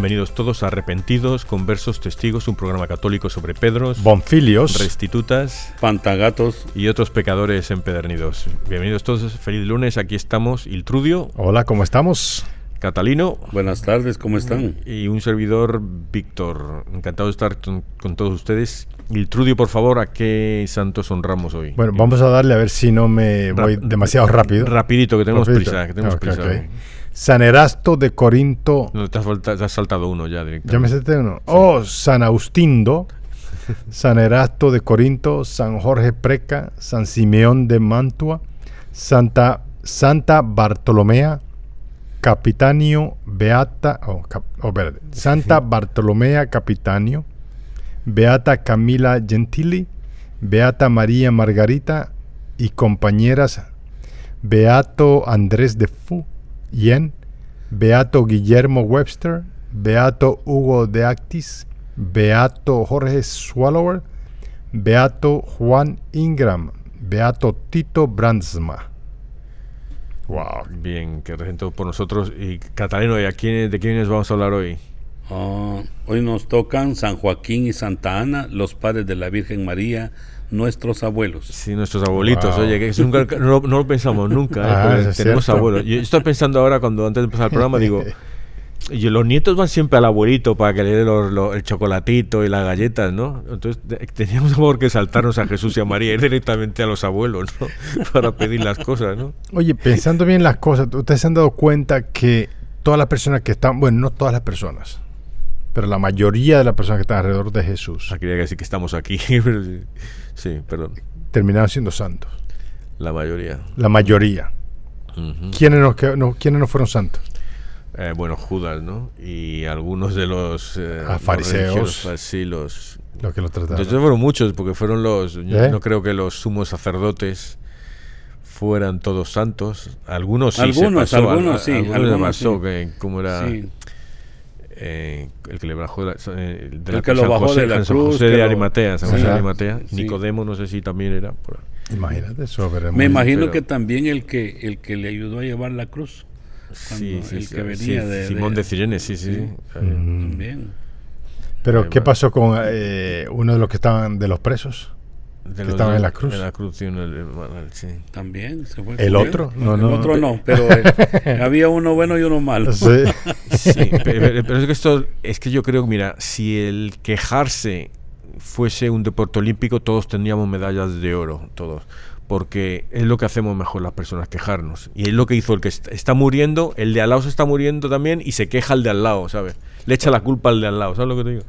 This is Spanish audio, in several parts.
Bienvenidos todos a Arrepentidos, Conversos, Testigos, un programa católico sobre Pedros, Bonfilios, Restitutas, Pantagatos y otros pecadores empedernidos. Bienvenidos todos, feliz lunes, aquí estamos, Iltrudio. Hola, ¿cómo estamos? Catalino. Buenas tardes, ¿cómo están? Y un servidor, Víctor. Encantado de estar con, todos ustedes. Iltrudio, por favor, ¿a qué santos honramos hoy? Bueno, vamos a darle a ver si no me voy demasiado rápido. Rapidito, que tenemos prisa. Que tenemos prisa San Erasto de Corinto. No, te has, saltado uno ya directamente. Ya me salté uno. Oh, San Austindo, San Erasto de Corinto, San Jorge Preca, San Simeón de Mantua, Santa, Santa Bartolomea, Capitanio Beata, oh, oh, Santa Bartolomea Capitanio, Beata Camila Gentili, Beata María Margarita y compañeras Beato Andrés de Fu, Yen, Beato Guillermo Webster, Beato Hugo de Actis, Beato Jorge Swallower, Beato Juan Ingram, Beato Tito Brandsma. Wow, bien, que regentó por nosotros. Y Catalino, ¿y quién, de quiénes vamos a hablar hoy? Ah, hoy nos tocan San Joaquín y Santa Ana, los padres de la Virgen María, nuestros abuelos. Sí, nuestros abuelitos. Oye, que nunca, no, lo pensamos nunca. ¿eh? Ah, tenemos abuelos. Yo estoy pensando ahora, cuando antes de empezar el programa, digo, y los nietos van siempre al abuelito para que le dé el chocolatito y las galletas, ¿no? Entonces teníamos por que saltarnos a Jesús y a María, ir directamente a los abuelos, ¿no? para pedir las cosas, ¿no? Oye, pensando bien las cosas, ustedes se han dado cuenta que todas las personas que están, bueno, no todas las personas, pero la mayoría de las personas que están alrededor de Jesús. Ah, quería decir que estamos aquí, sí, perdón. Terminaron siendo santos. La mayoría. La mayoría. ¿Quiénes, no, ¿Quiénes no fueron santos? Eh, bueno, Judas, ¿no? Y algunos de los... Eh, ah, fariseos. sí, los... Lo que lo trataron. Entonces fueron muchos, porque fueron los... Yo ¿Eh? no creo que los sumos sacerdotes fueran todos santos. Algunos sí algunos, se pasó, algunos sí. Algunos, sí. que, ¿cómo era? Eh, el que le bajó de la, el que lo bajó de la cruz, José de Arimatea, San José de Arimatea. Nicodemo, no sé si también era. Por Imagínate eso. Me imagino que también el que el que le ayudó a llevar la cruz. Sí, sí, el que venía de, Simón de, Cirene, sí, sí. También. Pero, ¿qué pasó con eh, uno de los que estaban de los presos? Que estaban en la cruz. En la cruz, sí, sí. También se fue. ¿El otro? No, no. El otro no, pero eh, había uno bueno y uno malo. Sí. sí pero, es que esto, es que yo creo, mira, si el quejarse fuese un deporte olímpico, todos tendríamos medallas de oro, todos porque es lo que hacemos mejor las personas, quejarnos. Y es lo que hizo el que está muriendo, el de al lado se está muriendo también y se queja el de al lado, ¿sabes? Le echa la culpa al de al lado, ¿sabes lo que te digo?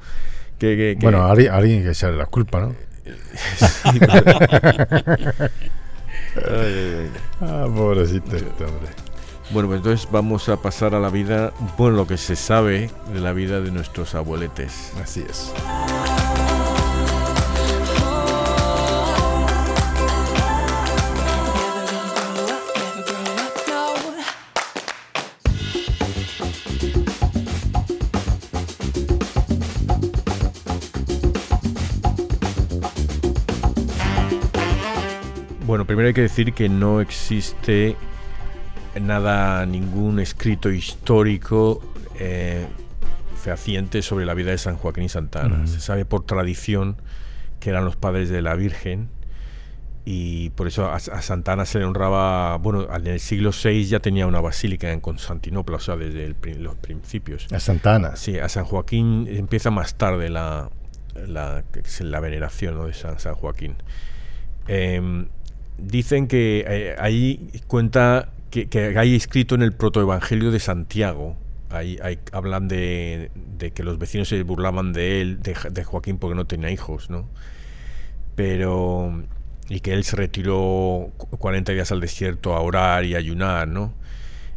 Que, Bueno, alguien, alguien que echarle la culpa, ¿no? Ah, pobrecito este hombre. Bueno, pues entonces vamos a pasar a la vida, bueno, lo que se sabe de la vida de nuestros abueletes. Así es. Primero hay que decir que no existe nada, ningún escrito histórico eh, fehaciente sobre la vida de San Joaquín y Santana. Se sabe por tradición que eran los padres de la Virgen y por eso a, Santana se le honraba, bueno, en el siglo VI ya tenía una basílica en Constantinopla, o sea, desde los principios. A Santana. Sí, a San Joaquín empieza más tarde la, la, la veneración de San, San Joaquín. Em, dicen que eh, ahí cuenta que, hay escrito en el protoevangelio de Santiago. Ahí, hablan de, que los vecinos se burlaban de él, de, Joaquín, porque no tenía hijos, ¿no? Pero. Y que él se retiró 40 días al desierto a orar y ayunar, ¿no?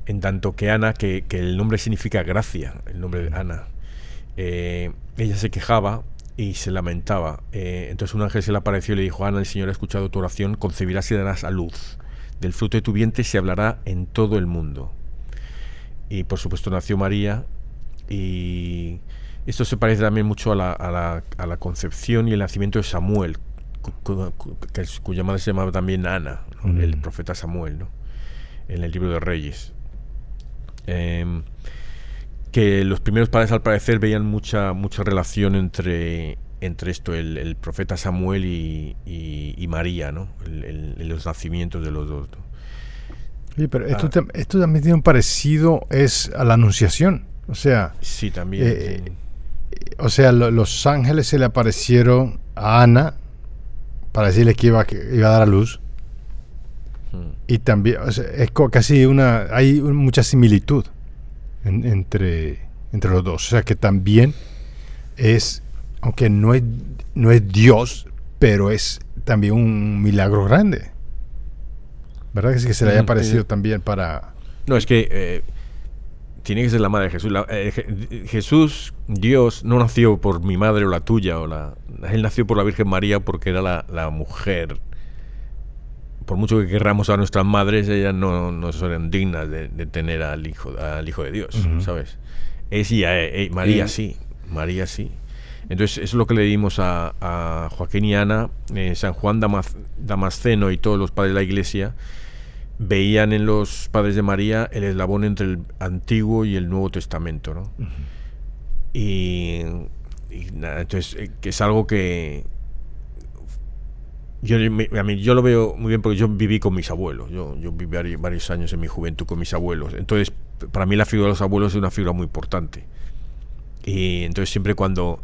En tanto que Ana, que, el nombre significa gracia, el nombre de Ana, eh, ella se quejaba y se lamentaba. Eh, entonces un ángel se le apareció y le dijo, Ana, el Señor ha escuchado tu oración, concebirás y darás a luz. Del fruto de tu vientre se hablará en todo el mundo. Y por supuesto nació María y esto se parece también mucho a la, a la, a la concepción y el nacimiento de Samuel, cuya madre se llamaba también Ana, el profeta Samuel, ¿no? en el libro de Reyes. Eh, que los primeros padres al parecer veían mucha, mucha relación entre, entre esto, el, profeta Samuel y, María, ¿no? El, los nacimientos de los dos. Sí, pero esto, ah. esto, también tiene un parecido es a la anunciación. O sea, sí, también. Eh, o sea, los ángeles se le aparecieron a Ana para decirle que iba, que iba a dar a luz. Hmm. Y también, es casi una, hay mucha similitud entre, entre los dos. O sea que también es, aunque no es, no es Dios, pero es también un milagro grande. ¿Verdad que sí que se le haya parecido también para... No, es que eh, tiene que ser la madre de Jesús. Eh, Jesús, Dios, no nació por mi madre o la tuya. o la Él nació por la Virgen María porque era la, la mujer por mucho que querramos a nuestras madres, ellas no, no son dignas de, tener al hijo, al hijo de Dios, ¿sabes? Es ya, eh, eh, María sí, María sí. Entonces, eso es lo que le dimos a, Joaquín y Ana, eh, San Juan Damasceno y todos los padres de la iglesia veían en los padres de María el eslabón entre el Antiguo y el Nuevo Testamento, ¿no? Y, y nada, entonces, que es algo que, yo, a mí, yo lo veo muy bien porque yo viví con mis abuelos. Yo, yo viví varios años en mi juventud con mis abuelos. Entonces, para mí la figura de los abuelos es una figura muy importante. Y entonces siempre cuando...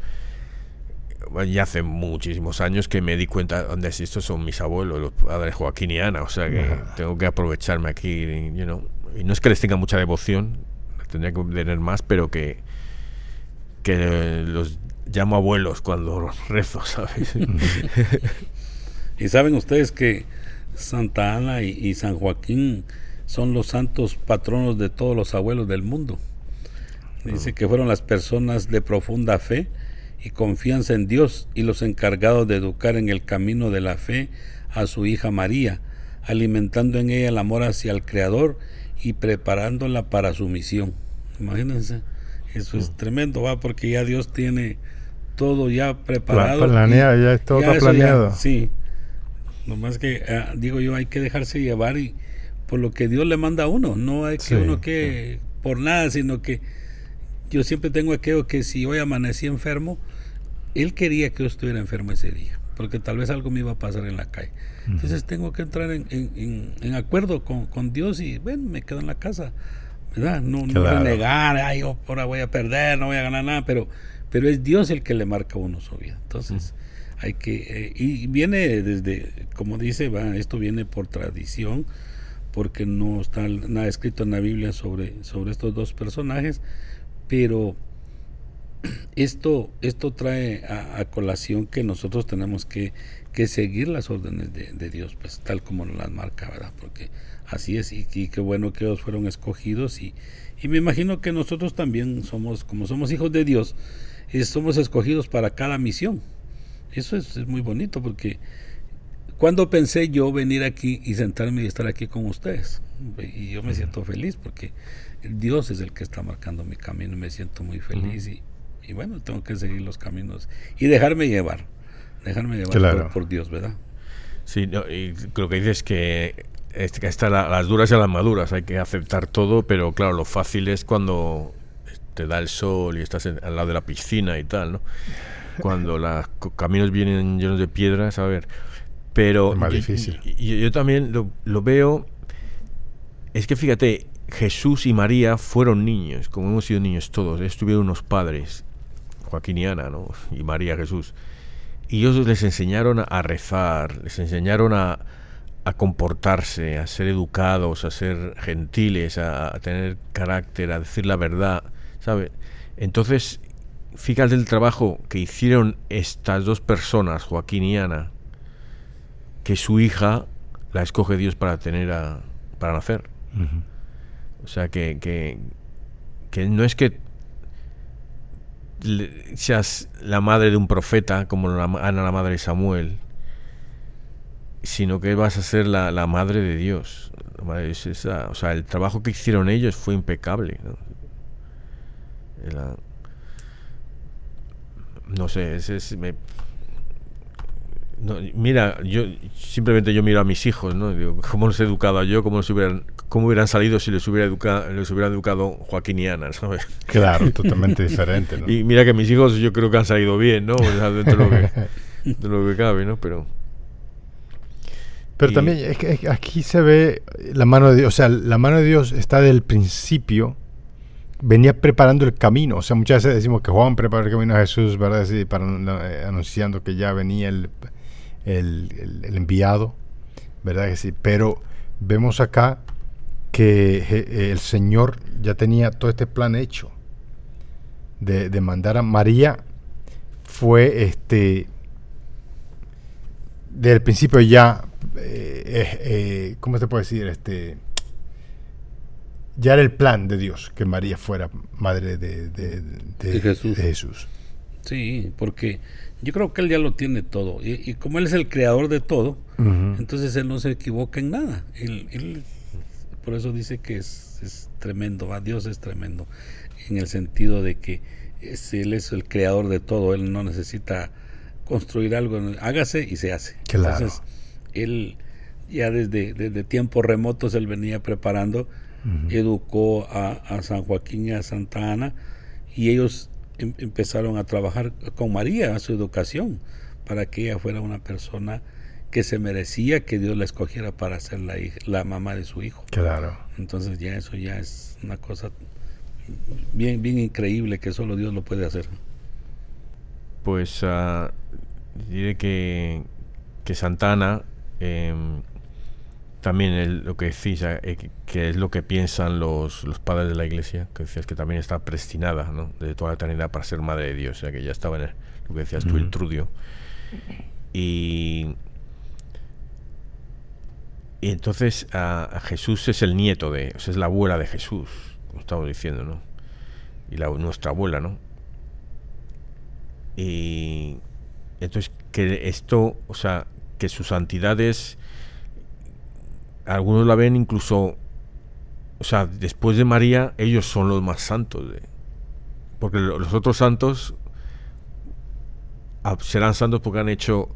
Ya hace muchísimos años que me di cuenta dónde estos son mis abuelos, los padres Joaquín y Ana. O sea que tengo que aprovecharme aquí. You know. Y no es que les tenga mucha devoción, tendría que tener más, pero que, que los llamo abuelos cuando rezo, ¿sabes? Y saben ustedes que Santa Ana y, San Joaquín son los santos patronos de todos los abuelos del mundo. Dice que fueron las personas de profunda fe y confianza en Dios y los encargados de educar en el camino de la fe a su hija María, alimentando en ella el amor hacia el Creador y preparándola para su misión. Imagínense, eso es tremendo, va, porque ya Dios tiene todo ya preparado. Planeado, ya es todo planeado. sí, Nomás que, ah, digo yo, hay que dejarse llevar y por lo que Dios le manda a uno. No hay que uno que, por nada, sino que yo siempre tengo aquello que si hoy amanecí enfermo, Él quería que yo estuviera enfermo ese día, porque tal vez algo me iba a pasar en la calle. Entonces tengo que entrar en, en, acuerdo con, con, Dios y, bueno, me quedo en la casa. ¿verdad? No, no negar, ay, ahora voy a perder, no voy a ganar nada, pero, pero es Dios el que le marca a uno su vida. Entonces, hay que eh, y viene desde como dice va esto viene por tradición porque no está nada escrito en la Biblia sobre sobre estos dos personajes pero esto, esto trae a, colación que nosotros tenemos que, que seguir las órdenes de, Dios, pues tal como nos las marca, ¿verdad? Porque así es, y, qué bueno que ellos fueron escogidos, y, y, me imagino que nosotros también somos, como somos hijos de Dios, eh, somos escogidos para cada misión. Eso es, es muy bonito porque cuando pensé yo venir aquí y sentarme y estar aquí con ustedes, y yo me siento feliz porque Dios es el que está marcando mi camino, me siento muy feliz y, y bueno, tengo que seguir los caminos y dejarme llevar, dejarme llevar por, Dios, ¿verdad? Sí, y lo que dices que es que están las duras y las maduras, hay que aceptar todo, pero claro, lo fácil es cuando te da el sol y estás al lado de la piscina y tal, ¿no? Cuando los caminos vienen llenos de piedras, a ver, pero... Es más difícil. Y, yo también lo, lo veo, es que fíjate, Jesús y María fueron niños, como hemos sido niños todos, estuvieron unos padres Joaquín y Ana, ¿no? y María Jesús. Y ellos les enseñaron a rezar, les enseñaron a, comportarse, a ser educados, a ser gentiles, a, tener carácter, a decir la verdad, ¿sabe? Entonces, fíjate el trabajo que hicieron estas dos personas, Joaquín y Ana, que su hija la escoge Dios para tener a, para nacer. O sea que, que, que no es que seas la madre de un profeta, como la, Ana la madre de Samuel, sino que vas a ser la, la madre de Dios. o sea, el trabajo que hicieron ellos fue impecable. ¿no? Sé, es, es me, mira, yo simplemente yo miro a mis hijos, ¿no? Digo, ¿cómo los he educado yo? ¿Cómo, hubieran, cómo hubieran salido si les hubiera, educado, les hubiera educado Joaquín y Ana, ¿sabes? Claro, totalmente diferente, ¿no? Y mira que mis hijos yo creo que han salido bien, ¿no? dentro de lo que, de lo que cabe, ¿no? Pero... Pero también es que aquí se ve la mano de Dios, o sea, la mano de Dios está del principio, venía preparando el camino, o sea, muchas veces decimos que Juan preparó el camino a Jesús, ¿verdad? Para, eh, anunciando que ya venía el, enviado, ¿verdad que sí? Pero vemos acá que el Señor ya tenía todo este plan hecho de, mandar a María. Fue este desde el principio ya, eh, eh, eh, ¿cómo se puede decir? Este, ya era el plan de Dios que María fuera madre de, Jesús. de Jesús. Sí, porque yo creo que él ya lo tiene todo. Y, como él es el creador de todo, entonces él no se equivoca en nada. Él, por eso dice que es, tremendo, Dios es tremendo, en el sentido de que él es el creador de todo, él no necesita construir algo, hágase y se hace. Entonces, él ya desde, desde tiempos remotos él venía preparando, educó a, a San Joaquín y a Santa Ana, y ellos Em, empezaron a trabajar con María, a su educación, para que ella fuera una persona que se merecía que Dios la escogiera para ser la, la mamá de su hijo. Claro. Entonces ya eso ya es una cosa bien, bien increíble que solo Dios lo puede hacer. Pues uh, diré que, que Santana em, también lo que decís, eh, que es lo que piensan los, los, padres de la iglesia, que decías que también está prestinada ¿no? de toda la eternidad para ser madre de Dios, o sea que ya estaba en lo que decías tú, el trudio. Y, y entonces a, Jesús es el nieto de, o sea, es la abuela de Jesús, como estamos diciendo, ¿no? Y la, nuestra abuela, ¿no? Y entonces que esto, o sea, que su santidad es algunos la ven incluso, o sea, después de María, ellos son los más santos. porque los otros santos ah, serán santos porque han hecho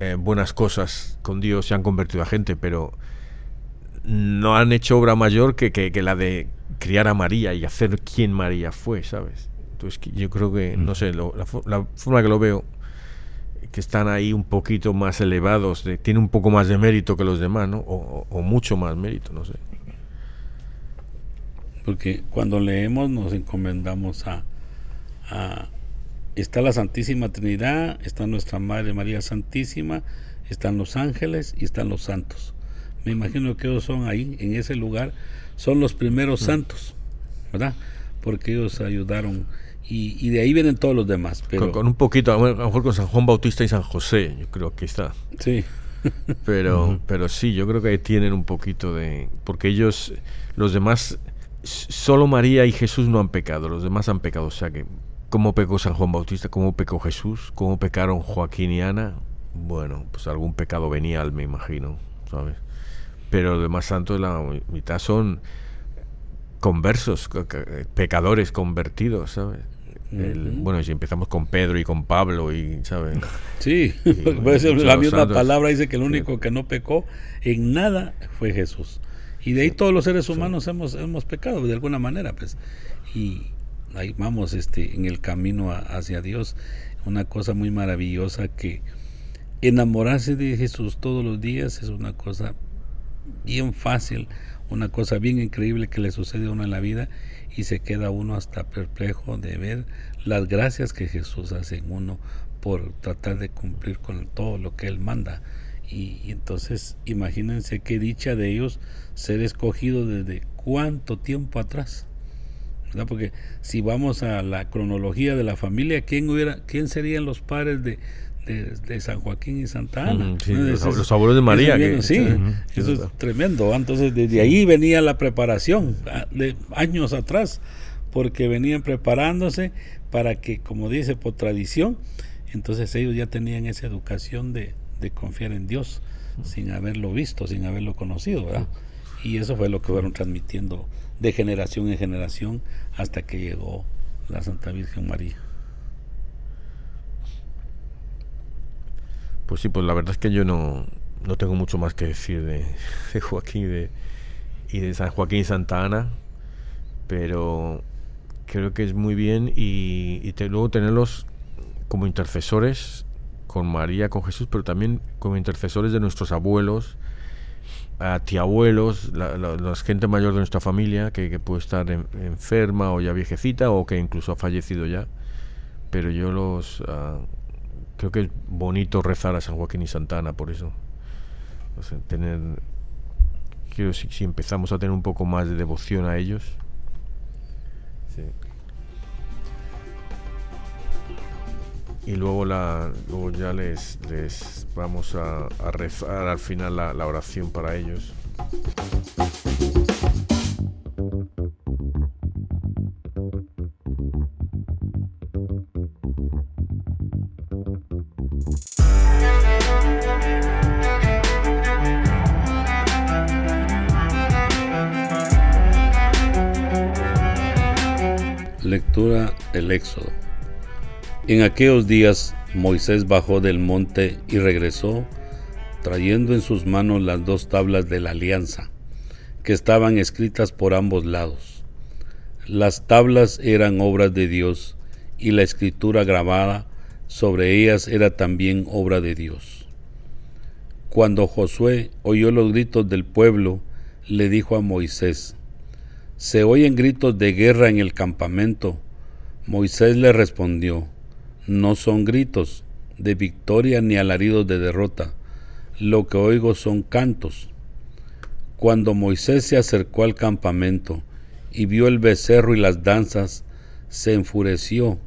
eh, buenas cosas con Dios, se han convertido a gente, pero no han hecho obra mayor que, que, la de criar a María y hacer quien María fue, ¿sabes? Entonces yo creo que, no mm. sé, la, la, forma que lo veo, que están ahí un poquito más elevados, de, tiene un poco más de mérito que los demás, ¿no? O, mucho más mérito, no sé. Porque cuando leemos nos encomendamos a, está la Santísima Trinidad, está nuestra Madre María Santísima, están los ángeles y están los santos. Me imagino que ellos son ahí, en ese lugar, son los primeros mm. santos, ¿verdad? porque ellos ayudaron y, de ahí vienen todos los demás. Pero... Con, un poquito, a lo mejor con San Juan Bautista y San José, yo creo que está. Sí. pero, pero sí, yo creo que ahí tienen un poquito de... Porque ellos, los demás, solo María y Jesús no han pecado, los demás han pecado. O sea que, ¿cómo pecó San Juan Bautista? ¿Cómo pecó Jesús? ¿Cómo pecaron Joaquín y Ana? Bueno, pues algún pecado venial, me imagino, ¿sabes? Pero los demás santos, la mitad son conversos, pecadores convertidos, ¿sabes? Bueno, si empezamos con Pedro y con Pablo, y ¿sabes? Sí, la misma palabra dice que el único que no pecó en nada fue Jesús. Y de ahí todos los seres humanos hemos, hemos pecado de alguna manera, pues. Y ahí vamos este, en el camino hacia Dios. Una cosa muy maravillosa que enamorarse de Jesús todos los días es una cosa bien fácil, una cosa bien increíble que le sucede a uno en la vida y se queda uno hasta perplejo de ver las gracias que Jesús hace en uno por tratar de cumplir con todo lo que Él manda. Y, entonces imagínense qué dicha de ellos ser escogidos desde cuánto tiempo atrás. Porque si vamos a la cronología de la familia, ¿quién, hubiera, quién serían los padres de, de, San Joaquín y Santa Ana. los, abuelos de María. sí, eso es tremendo. Entonces, desde ahí venía la preparación, ah, de años atrás, porque venían preparándose para que, como dice, por tradición, entonces ellos ya tenían esa educación de, confiar en Dios, sin haberlo visto, sin haberlo conocido, ¿verdad? Y eso fue lo que fueron transmitiendo de generación en generación hasta que llegó la Santa Virgen María. Pues sí, pues la verdad es que yo no, no tengo mucho más que decir de, Joaquín y de, y de San Joaquín y Santa Ana, pero creo que es muy bien y, luego tenerlos como intercesores con María, con Jesús, pero también como intercesores de nuestros abuelos, a tiabuelos, la, gente mayor de nuestra familia que, puede estar enferma o ya viejecita o que incluso ha fallecido ya, pero yo los... Ah, creo que es bonito rezar a San Joaquín y Santana por eso. tener, quiero si, si, empezamos a tener un poco más de devoción a ellos. Y luego, la, luego ya les, les vamos a, rezar al final la oración para ellos. Lectura el Éxodo. En aquellos días Moisés bajó del monte y regresó, trayendo en sus manos las dos tablas de la alianza, que estaban escritas por ambos lados. Las tablas eran obras de Dios y la escritura grabada sobre ellas era también obra de Dios. Cuando Josué oyó los gritos del pueblo, le dijo a Moisés, se oyen gritos de guerra en el campamento. Moisés le respondió, no son gritos de victoria ni alaridos de derrota, lo que oigo son cantos. Cuando Moisés se acercó al campamento y vio el becerro y las danzas, se enfureció,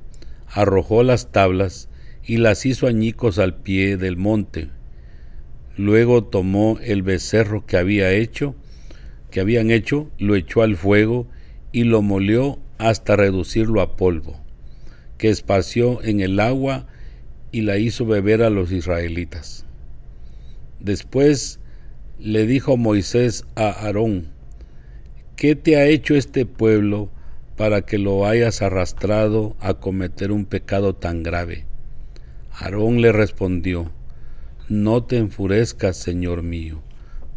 arrojó las tablas y las hizo añicos al pie del monte. Luego tomó el becerro que había hecho que habían hecho, lo echó al fuego y lo molió hasta reducirlo a polvo, que esparció en el agua y la hizo beber a los israelitas. Después le dijo Moisés a Aarón, ¿qué te ha hecho este pueblo para que lo hayas arrastrado a cometer un pecado tan grave? Aarón le respondió, No te enfurezcas, Señor mío,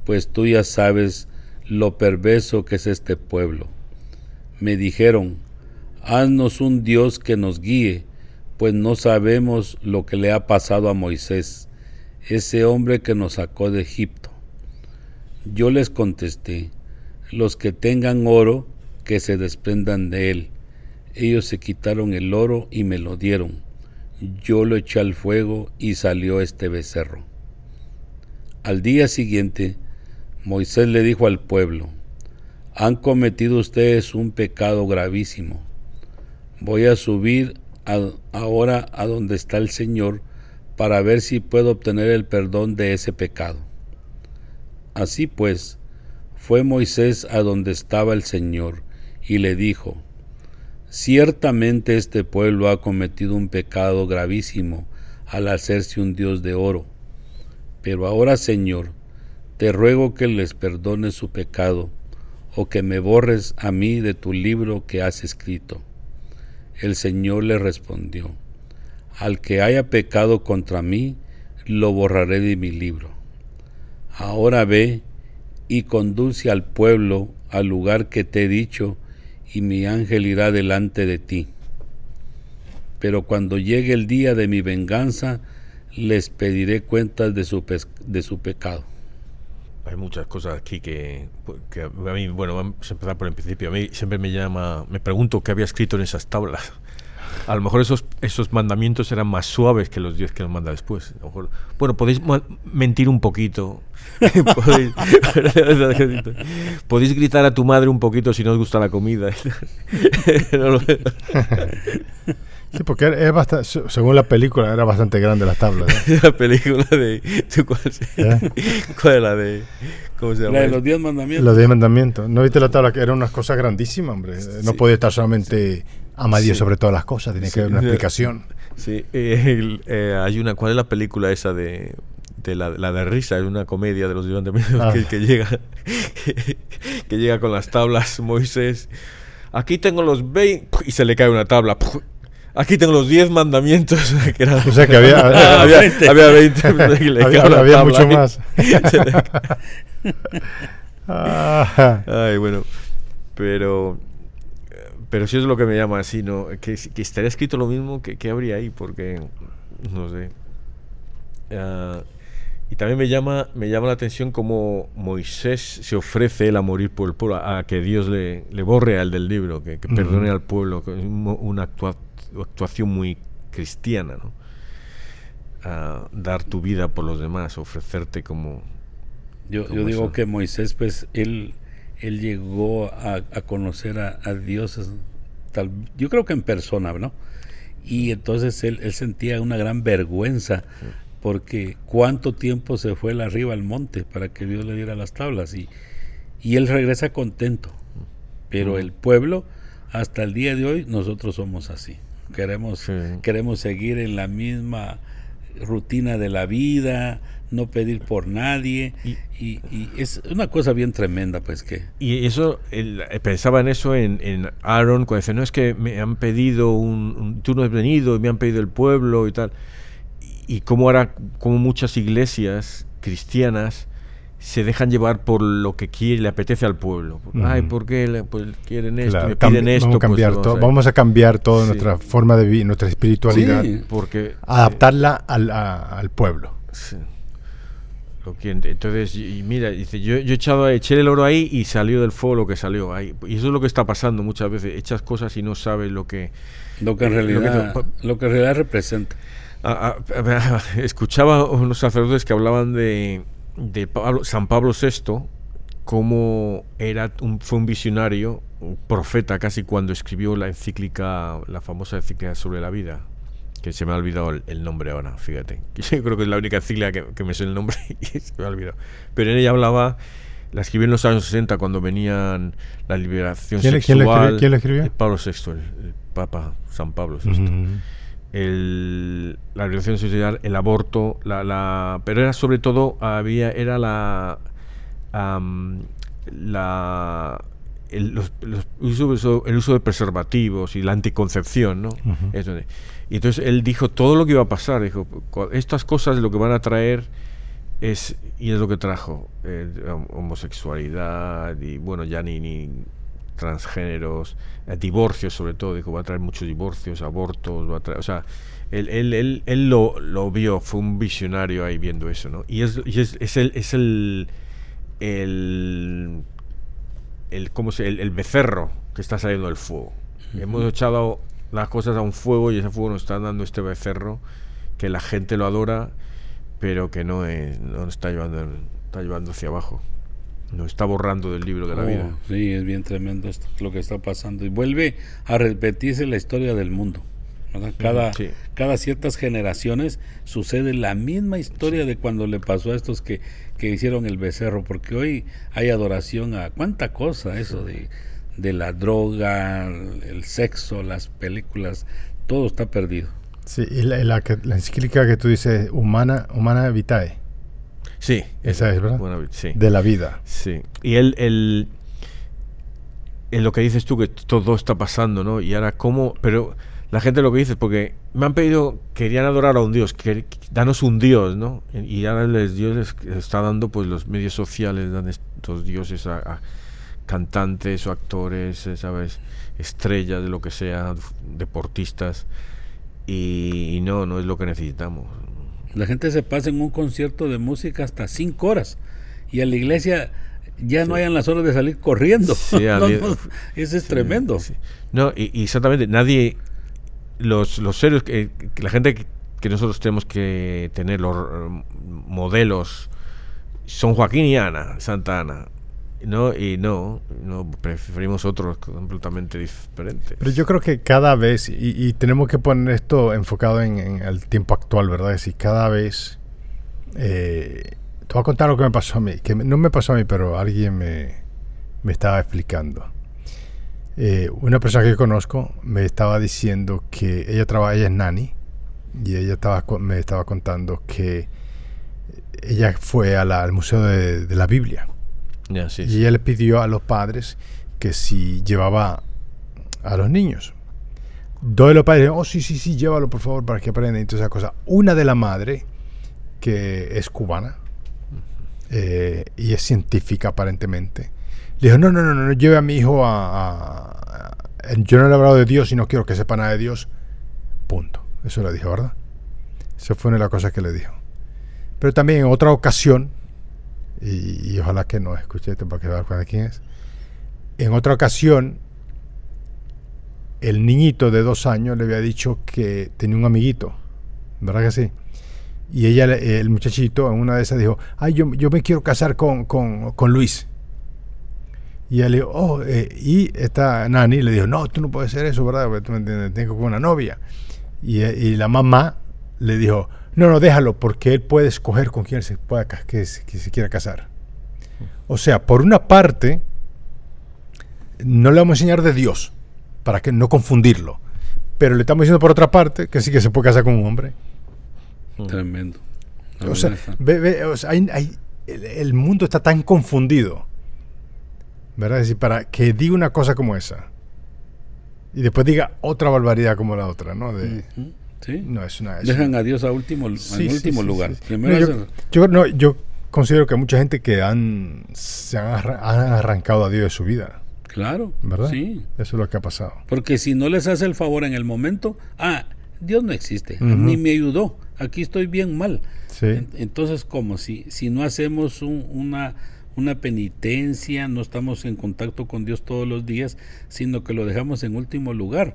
pues tú ya sabes lo perverso que es este pueblo. Me dijeron, haznos un Dios que nos guíe, pues no sabemos lo que le ha pasado a Moisés, ese hombre que nos sacó de Egipto. Yo les contesté, los que tengan oro, que se desprendan de él. Ellos se quitaron el oro y me lo dieron. Yo lo eché al fuego y salió este becerro. Al día siguiente, Moisés le dijo al pueblo, han cometido ustedes un pecado gravísimo. voy a subir ahora a donde está el Señor para ver si puedo obtener el perdón de ese pecado. Así pues, fue Moisés a donde estaba el Señor y le dijo, Ciertamente este pueblo ha cometido un pecado gravísimo al hacerse un Dios de oro. Pero ahora, Señor, te ruego que les perdones su pecado, o que me borres a mí de tu libro que has escrito. El Señor le respondió, Al que haya pecado contra mí, lo borraré de mi libro. Ahora ve y conduce al pueblo al lugar que te he dicho, y mi ángel irá delante de ti. Pero cuando llegue el día de mi venganza, les pediré cuentas de su, de su pecado. Hay muchas cosas aquí que, que, a mí, bueno, vamos a empezar por el principio. A mí siempre me llama, me pregunto qué había escrito en esas tablas. A lo mejor esos, esos mandamientos eran más suaves que los diez que nos manda después. bueno, podéis mentir un poquito. podéis, podéis, gritar a tu madre un poquito si no os gusta la comida. Sí, porque es bastante, según la película era bastante grande las tablas. la película de... ¿cuál, ¿Eh? ¿Cuál es la de...? ¿Cómo se llama? La de los diez mandamientos. Los diez mandamientos. ¿No viste la tabla? Que eran unas cosas grandísimas, hombre. No podía estar solamente ama Dios sobre todas las cosas, tiene que haber una explicación. Sí, eh, eh, hay una... ¿Cuál es la película esa de...? De la, la, de risa, es una comedia de los diez mandamientos ah. que, que, llega que, llega con las tablas Moisés aquí tengo los 20 y se le cae una tabla Aquí tengo los 10 mandamientos. o sea que había, había, 20. Había, 20 había, había mucho más. Ay, bueno. Pero pero si es lo que me llama así, ¿no? Que, que estaría escrito lo mismo, que, que habría ahí? Porque, no sé. Uh, y también me llama, me llama la atención cómo Moisés se ofrece él a morir por el pueblo, a, que Dios le, le borre al del libro, que, que perdone al pueblo, una actuación actuación muy cristiana, ¿no? A dar tu vida por los demás, ofrecerte como... Yo, yo digo que Moisés, pues, él, él llegó a, conocer a, Dios, tal, yo creo que en persona, ¿no? Y entonces él, él sentía una gran vergüenza porque cuánto tiempo se fue él arriba al monte para que Dios le diera las tablas y, y él regresa contento. Pero el pueblo, hasta el día de hoy, nosotros somos así. Queremos, queremos seguir en la misma rutina de la vida, no pedir por nadie. Y, es una cosa bien tremenda pues que y eso eh, pensaba en eso en, en, Aaron cuando dice no es que me han pedido un, tú no has venido y me han pedido el pueblo y tal y, y como ahora como muchas iglesias cristianas se dejan llevar por lo que quiere, le apetece al pueblo. Ay, ¿por qué pues, quieren esto? me piden esto. Vamos a, pues, cambiar todo, vamos a cambiar toda nuestra forma de vivir, nuestra espiritualidad. porque, adaptarla al, al, pueblo. Lo que, entonces, y mira, dice, yo, yo he echado, eché el oro ahí y salió del fuego lo que salió ahí. Y eso es lo que está pasando muchas veces. Echas cosas y no sabes lo que... Lo que en realidad, lo que, en realidad representa. escuchaba unos sacerdotes que hablaban de de San Pablo VI, como era un, fue un visionario, un profeta casi cuando escribió la encíclica, la famosa encíclica sobre la vida, que se me ha olvidado el, nombre ahora, fíjate. Yo creo que es la única encíclica que, me sé el nombre y se me ha olvidado. Pero en ella hablaba, la escribió en los años 60 cuando venían la liberación sexual. ¿quién, la escribió? Pablo VI, el, Papa San Pablo VI el, la violación social, el aborto, la, la, pero era sobre todo, había, era la, la el, los, uso, el uso de preservativos y la anticoncepción, ¿no? y entonces él dijo todo lo que iba a pasar, dijo, estas cosas lo que van a traer es, y es lo que trajo, eh, homosexualidad y bueno, ya ni, ni transgéneros, eh, divorcios sobre todo, dijo, va a traer muchos divorcios, abortos, va a traer, o sea, él, él, él, él lo, lo, vio, fue un visionario ahí viendo eso, ¿no? Y es, y es, es, el, es el, el, el, ¿cómo se, el, el becerro que está saliendo del fuego. Hemos echado las cosas a un fuego y ese fuego nos está dando este becerro que la gente lo adora, pero que no, es, no está llevando, está llevando hacia abajo. Nos está borrando del libro de la Oh, vida. Sí, es bien tremendo esto, lo que está pasando. Y vuelve a repetirse la historia del mundo. ¿verdad? Cada, Sí. cada ciertas generaciones sucede la misma historia de cuando le pasó a estos que, que hicieron el becerro, porque hoy hay adoración a cuánta cosa, eso de, de la droga, el sexo, las películas, todo está perdido. Sí, y la, la, que- la encíclica que tú dices, Humana, humana Vitae, Sí. esa es, ¿verdad? Sí. De la vida. Sí. Y él, él, en lo que dices tú, que todo está pasando, ¿no? Y ahora, ¿cómo? Pero la gente lo que dice, porque me han pedido, querían adorar a un Dios, que, danos un Dios, ¿no? Y ahora les, Dios les está dando, pues, los medios sociales, dan estos dioses a, a cantantes o actores, eh, ¿sabes? Estrellas de lo que sea, deportistas. Y, y no, no es lo que necesitamos. La gente se pasa en un concierto de música hasta cinco horas y a la iglesia ya no hayan las horas de salir corriendo. Sí, a No, di- no, eso es Sí, tremendo. No, y, y exactamente, nadie, los, los seres, que, que la gente que, que nosotros tenemos que tener, los eh, modelos, son Joaquín y Ana, Santa Ana. No, y no, no preferimos otros completamente diferentes. Pero yo creo que cada vez, y, tenemos que poner esto enfocado en, en el tiempo actual, ¿verdad? Es decir, cada vez... eh, te voy a contar lo que me pasó a mí, que no me pasó a mí, pero alguien me, estaba explicando. Eh, una persona que conozco me estaba diciendo que ella trabaja, ella es nani, y ella estaba, me estaba contando que ella fue al Museo de la Biblia. Sí, Y ella le pidió a los padres que si llevaba a los niños. Dos de los padres oh, sí, sí, sí, llévalo, por favor, para que aprendan y todas esas cosas. Una de la madre, que es cubana, eh, y es científica aparentemente, le dijo, no, no, no, no, no lleve a mi hijo a, a- a- Yo no le he hablado de Dios y no quiero que sepa nada de Dios. Punto. Eso le dijo, ¿verdad? Esa fue una de las cosas que le dijo. Pero también en otra ocasión, y, y ojalá que no escuche esto para que vean cuál- quién es. En otra ocasión, el niñito de dos años le había dicho que tenía un amiguito, ¿verdad que sí? Y ella, el muchachito, en una de esas dijo, ay, yo, yo me quiero casar con, con, con Luis. Y ella le dijo, oh, eh", y esta nani le dijo, no, tú no puedes hacer eso, ¿verdad? Porque tú me entiendes, tengo una novia. Y, eh, y la mamá le dijo, no, no, déjalo, porque él puede escoger con quién se, pueda, que, se- que se quiera casar. O sea, por una parte, no le vamos a enseñar de Dios, para que no confundirlo. Pero le estamos diciendo por otra parte que sí que se puede casar con un hombre. Tremendo. O sea, verdad está- ve- ve, o sea, hay- hay- el, el mundo está tan confundido, ¿verdad? Es decir, para que diga una cosa como esa y después diga otra barbaridad como la otra, ¿no? De, Sí. no, es una... es Dejan una- a Dios a último, Sí, en último sí, lugar. sí. Primero No, yo, no, yo considero que hay mucha gente que han, se han, arra- han arrancado a Dios de su vida, Claro, ¿verdad? sí. Eso es lo que ha pasado. Porque si no les hace el favor en el momento, ah, Dios no existe, ni me ayudó, aquí estoy bien mal. Sí. Entonces, como si, si no hacemos un- una, una penitencia, no estamos en contacto con Dios todos los días, sino que lo dejamos en último lugar.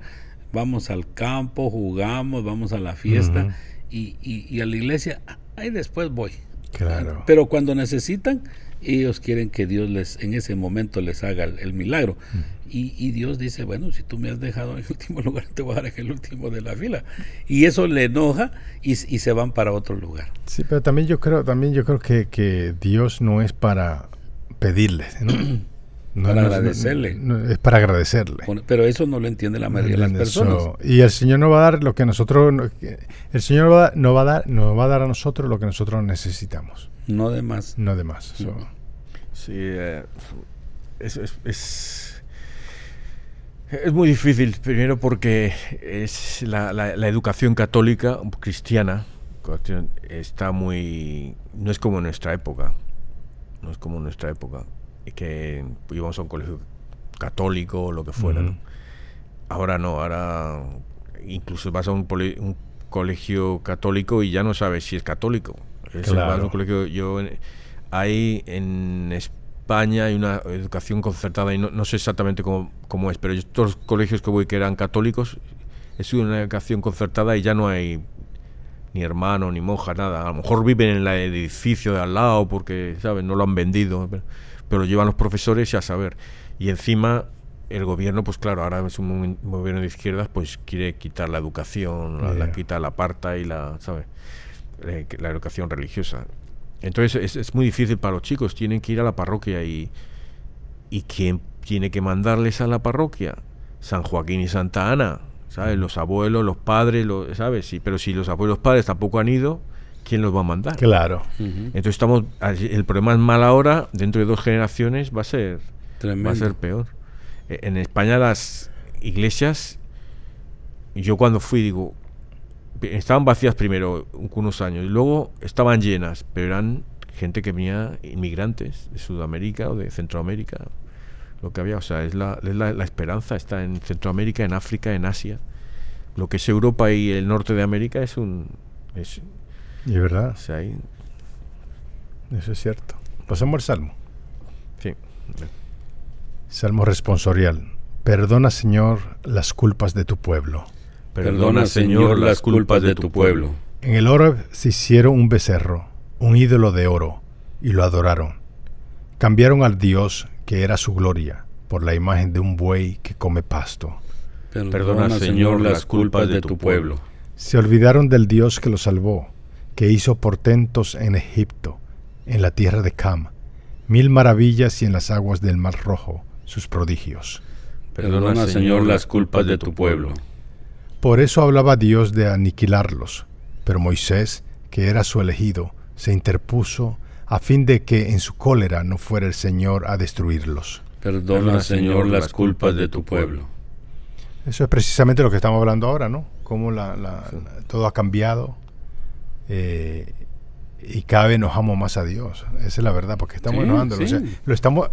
Vamos al campo, jugamos, vamos a la fiesta y, y- y a la iglesia, ahí después voy. Claro. Pero cuando necesitan, ellos quieren que Dios les en ese momento les haga el, el milagro. Y, y Dios dice, bueno, si tú me has dejado en último lugar, te voy a dar en el último de la fila. Y eso le enoja y, y se van para otro lugar. Sí, pero también yo creo, también yo creo que, que Dios no es para pedirle, ¿no? No, Para no es- agradecerle. no- no, es para agradecerle. Pero eso no lo entiende la mayoría de las personas. Eso. Y el Señor nos va a dar lo que nosotros, no- el Señor va, a- nos va a dar, nos va a dar a nosotros lo que nosotros necesitamos, No de más. no de más. So. Sí, eh, es, es, es, es muy difícil, primero porque es la, la- la educación católica cristiana está muy... no es como en nuestra época, no es como en nuestra época, que íbamos a un colegio católico o lo que fuera. Ahora no, ahora incluso vas a un, poli- un colegio católico y ya no sabes si es católico. Es Claro. vas a un colegio, yo hay en España hay una educación concertada y no, no sé exactamente cómo, cómo es, pero yo todos los colegios que voy que eran católicos es una educación concertada y ya no hay ni hermano ni monja nada. A lo mejor viven en el edificio de al lado porque, ¿sabes? No lo han vendido. Pero, pero lo llevan los profesores y a saber. Y encima el gobierno, pues claro, ahora es un gobierno de izquierdas, pues quiere quitar la educación, la, quita la parta y la, ¿sabes? Eh, la educación religiosa. Entonces es, muy difícil para los chicos, tienen que ir a la parroquia y, y ¿quién tiene que mandarles a la parroquia? San Joaquín y Santa Ana, ¿sabes? Los abuelos, los padres, ¿sabes? Sí, pero si los abuelos padres tampoco han ido, ¿quién los va a mandar? Claro. Entonces estamos, el problema es mal ahora, dentro de dos generaciones va a ser, va a ser peor. E, en España las iglesias, yo cuando fui digo, estaban vacías primero unos años y luego estaban llenas, pero eran gente que venía inmigrantes de Sudamérica o de Centroamérica, lo que había, o sea, es la, la, esperanza, está en Centroamérica, en África, en Asia. Lo que es Europa y el norte de América es un... Es, y es verdad. O sea, Eso es cierto. Pasamos al Salmo. Sí. Salmo responsorial. Perdona, Señor, las culpas de tu pueblo. Perdona, Señor, las culpas de tu pueblo. En el oro se hicieron un becerro, un ídolo de oro, y lo adoraron. Cambiaron al Dios, que era su gloria, por la imagen de un buey que come pasto. Perdona, Señor, las culpas de tu pueblo. Se olvidaron del Dios que los salvó, que hizo portentos en Egipto, en la tierra de Cam, mil maravillas y en las aguas del Mar Rojo, sus prodigios. Perdona, Señor, las culpas de tu pueblo. Por eso hablaba Dios de aniquilarlos, pero Moisés, que era su elegido, se interpuso a fin de que en su cólera no fuera el Señor a destruirlos. Perdona, Señor, las culpas de tu pueblo. Eso es precisamente lo que estamos hablando ahora, ¿no? Cómo todo ha cambiado eh, y cada vez enojamos más a Dios. Esa es la verdad, porque estamos enojando. lo estamos,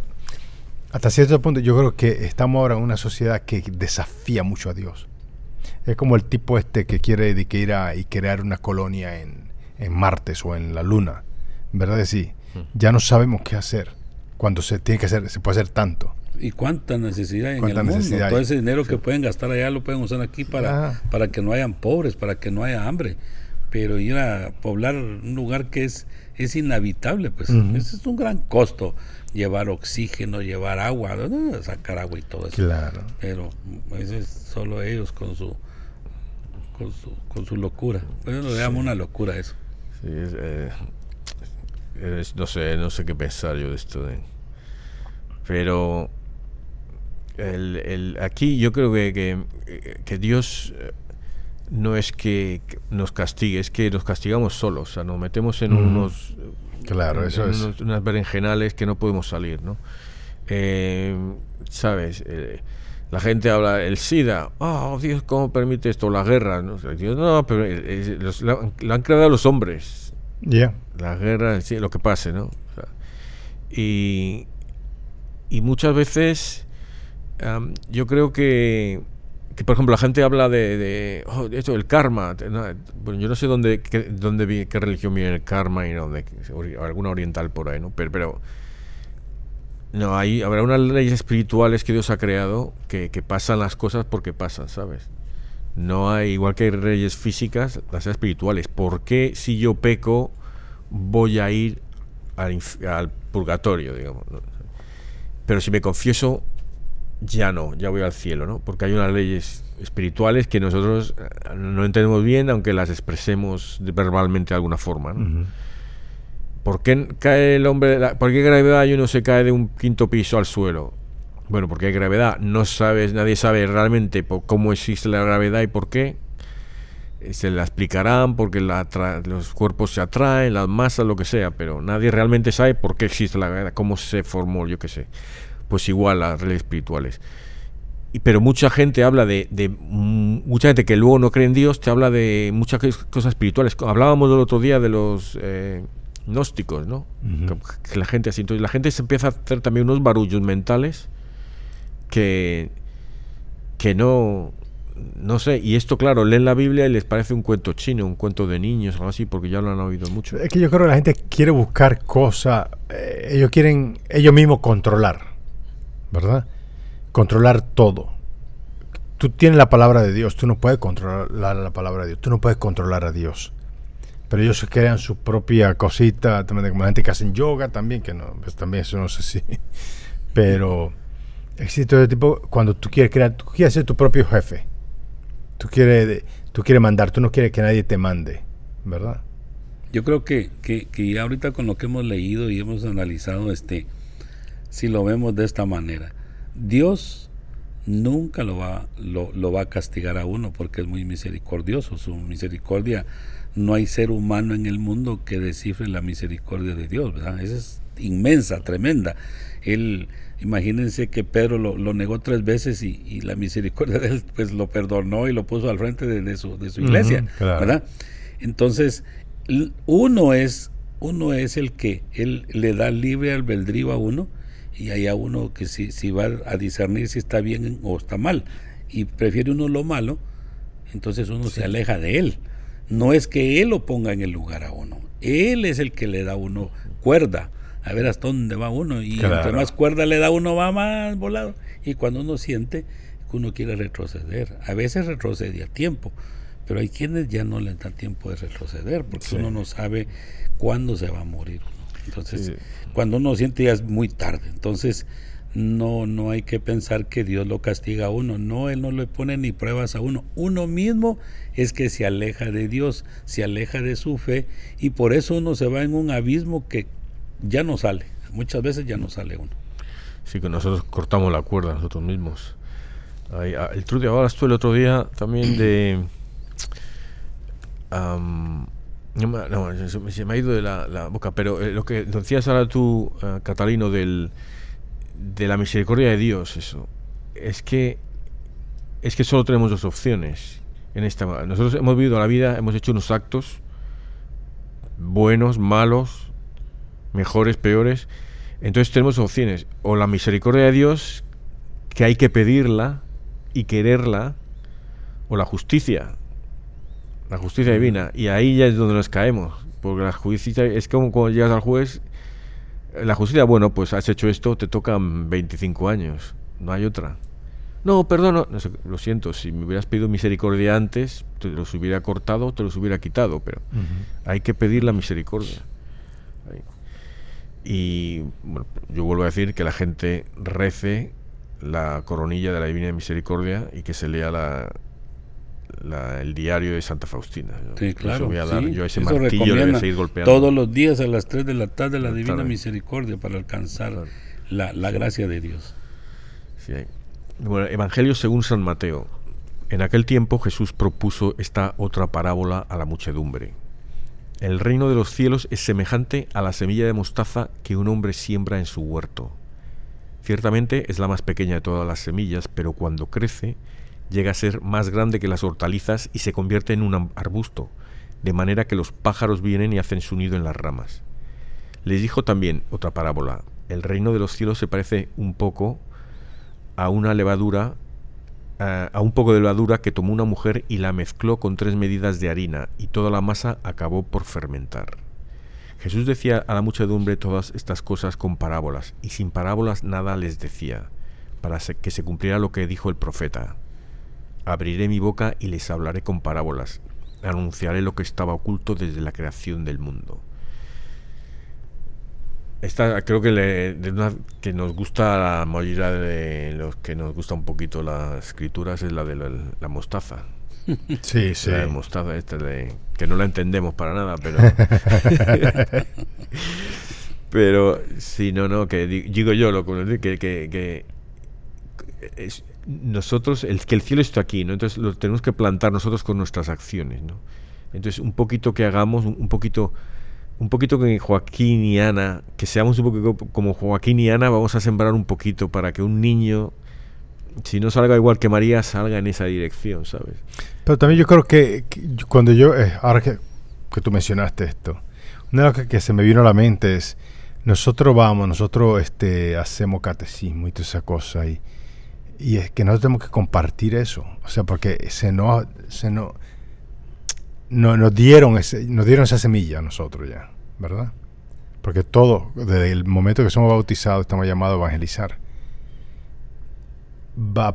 hasta cierto punto, yo creo que estamos ahora en una sociedad que desafía mucho a Dios. Es como el tipo este que quiere ir a y crear una colonia en, en Martes o en la Luna. ¿Verdad que sí? Hmm. Ya no sabemos qué hacer cuando se tiene que hacer, se puede hacer tanto. ¿Y cuánta necesidad en el mundo? Todo ese dinero que pueden gastar allá lo pueden usar aquí para, para que no hayan pobres, para que no haya hambre. Pero ir a poblar un lugar que es, es inhabitable, pues ese es un gran costo. Llevar oxígeno, llevar agua, sacar agua y todo eso. Claro. Pero ese es solo ellos con su con su, con su locura. Bueno, lo llamo una locura eso. Sí, eh, no sé, no sé qué pensar yo de esto. pero el, el, aquí yo creo que, que, Dios no es que nos castigue, es que nos castigamos solos, o sea, nos metemos en unos claro, eso es. unas berenjenales que no podemos salir, ¿no? Eh, ¿Sabes? La gente habla, el SIDA, oh Dios, ¿cómo permite esto? La guerra, ¿no? Dios, no, pero lo, han creado los hombres. Ya. La guerra, sí, lo que pase, ¿no? y, y muchas veces yo creo que, que, por ejemplo, la gente habla de, de oh, esto, el karma. bueno, yo no sé dónde, qué, dónde qué religión viene el karma y dónde, alguna oriental por ahí, ¿no? Pero, no, hay, habrá unas leyes espirituales que Dios ha creado que, pasan las cosas porque pasan, ¿sabes? No hay, igual que hay leyes físicas, las espirituales. ¿Por qué si yo peco voy a ir al, purgatorio, digamos? Pero si me confieso, ya no, ya voy al cielo, ¿no? Porque hay unas leyes espirituales que nosotros eh, no entendemos bien, aunque las expresemos verbalmente de alguna forma, ¿no? ¿Por qué cae el hombre, por qué gravedad y uno se cae de un quinto piso al suelo? Bueno, porque hay gravedad. No sabes, nadie sabe realmente cómo existe la gravedad y por qué. Eh, se la explicarán porque los cuerpos se atraen, las masas, lo que sea, pero nadie realmente sabe por qué existe la gravedad, cómo se formó, yo qué sé. Pues igual las redes espirituales. Y, pero mucha gente habla de, mucha gente que luego no cree en Dios, te habla de muchas cosas espirituales. Hablábamos el otro día de los eh, gnósticos, ¿no? que, la gente así. Entonces la gente se empieza a hacer también unos barullos mentales que, que no, no sé. Y esto, claro, leen la Biblia y les parece un cuento chino, un cuento de niños, algo así, porque ya lo han oído mucho. Es que yo creo que la gente quiere buscar cosas, eh, ellos quieren ellos mismos controlar, ¿verdad? Controlar todo. Tú tienes la palabra de Dios, tú no puedes controlar la palabra de Dios, tú no puedes controlar a Dios pero ellos crean su propia cosita, también como la gente que hacen yoga también, que no, pues también eso no sé si, pero existe otro tipo, cuando tú quieres crear, tú quieres ser tu propio jefe, tú quieres, tú quieres mandar, tú no quieres que nadie te mande, ¿verdad? Yo creo que, que, que ahorita con lo que hemos leído y hemos analizado, este, si lo vemos de esta manera, Dios nunca lo va, lo, lo va a castigar a uno porque es muy misericordioso, su misericordia no hay ser humano en el mundo que descifre la misericordia de Dios, ¿verdad? Esa es inmensa, tremenda. Él, imagínense que Pedro lo, negó tres veces y, la misericordia de él pues lo perdonó y lo puso al frente de, su, de su, iglesia, ¿verdad? Entonces, uno es, uno es el que él le da libre albedrío a uno y hay a uno que si, si va a discernir si está bien o está mal y prefiere uno lo malo, entonces uno se aleja de él. No es que Él lo ponga en el lugar a uno. Él es el que le da a uno cuerda. A ver hasta dónde va uno. Y entre más cuerda le da uno, va más volado. Y cuando uno siente que uno quiere retroceder, a veces retrocede a tiempo. Pero hay quienes ya no le dan tiempo de retroceder porque uno no sabe cuándo se va a morir. Entonces, cuando uno siente ya es muy tarde. Entonces, no, no hay que pensar que Dios lo castiga a uno. No, Él no le pone ni pruebas a uno. Uno mismo es que se aleja de Dios, se aleja de su fe y por eso uno se va en un abismo que ya no sale. Muchas veces ya no sale uno. Sí, que nosotros cortamos la cuerda nosotros mismos. Ah, el truco ahora estuve el otro día también de... no, se, me ha ido de la, boca, pero eh, lo que decías ahora tú, uh, Catalino, del, de la misericordia de Dios, eso, es que es que solo tenemos dos opciones en esta. Nosotros hemos vivido la vida, hemos hecho unos actos buenos, malos, mejores, peores. Entonces tenemos opciones. O la misericordia de Dios, que hay que pedirla y quererla, o la justicia, la justicia divina. Y ahí ya es donde nos caemos. Porque la justicia es como cuando llegas al juez, la justicia, bueno, pues has hecho esto, te tocan 25 años. No hay otra. No, perdón, no, lo siento, si me hubieras pedido misericordia antes, te los hubiera cortado, te los hubiera quitado, pero hay que pedir la misericordia. Y bueno, yo vuelvo a decir que la gente rece la coronilla de la Divina Misericordia y que se lea la, el diario de Santa Faustina. Sí, claro. Voy a dar yo ese martillo le seguir golpeando. Todos los días a las 3 de la tarde la Divina Misericordia para alcanzar la, la, gracia de Dios. Sí, bueno, Evangelio según San Mateo. En aquel tiempo Jesús propuso esta otra parábola a la muchedumbre. El reino de los cielos es semejante a la semilla de mostaza que un hombre siembra en su huerto. Ciertamente es la más pequeña de todas las semillas, pero cuando crece llega a ser más grande que las hortalizas y se convierte en un arbusto, de manera que los pájaros vienen y hacen su nido en las ramas. Les dijo también otra parábola. El reino de los cielos se parece un poco a una levadura, a, un poco de levadura que tomó una mujer y la mezcló con tres medidas de harina, y toda la masa acabó por fermentar. Jesús decía a la muchedumbre todas estas cosas con parábolas, y sin parábolas nada les decía, para que se cumpliera lo que dijo el profeta. Abriré mi boca y les hablaré con parábolas, anunciaré lo que estaba oculto desde la creación del mundo. Esta creo que, le, que nos gusta la mayoría de los que nos gusta un poquito las escrituras es la de la, mostaza. Sí, sí. La de mostaza esta de que no la entendemos para nada, pero pero sí, no, no, que digo yo lo que, que, que es, nosotros el que el cielo está aquí, ¿no? Entonces lo tenemos que plantar nosotros con nuestras acciones, ¿no? Entonces un poquito que hagamos, un poquito un poquito que Joaquín y Ana, que seamos un poquito como Joaquín y Ana, vamos a sembrar un poquito para que un niño, si no salga igual que María, salga en esa dirección, ¿sabes? Pero también yo creo que, cuando yo, eh, ahora que, que, tú mencionaste esto, una de las que, se me vino a la mente es, nosotros vamos, nosotros este, hacemos catecismo y toda esa cosa, y, y es que nosotros tenemos que compartir eso, o sea, porque se nos, se nos, no, nos, dieron ese, nos dieron esa semilla a nosotros ya, ¿verdad? Porque todo, desde el momento que somos bautizados, estamos llamados a evangelizar.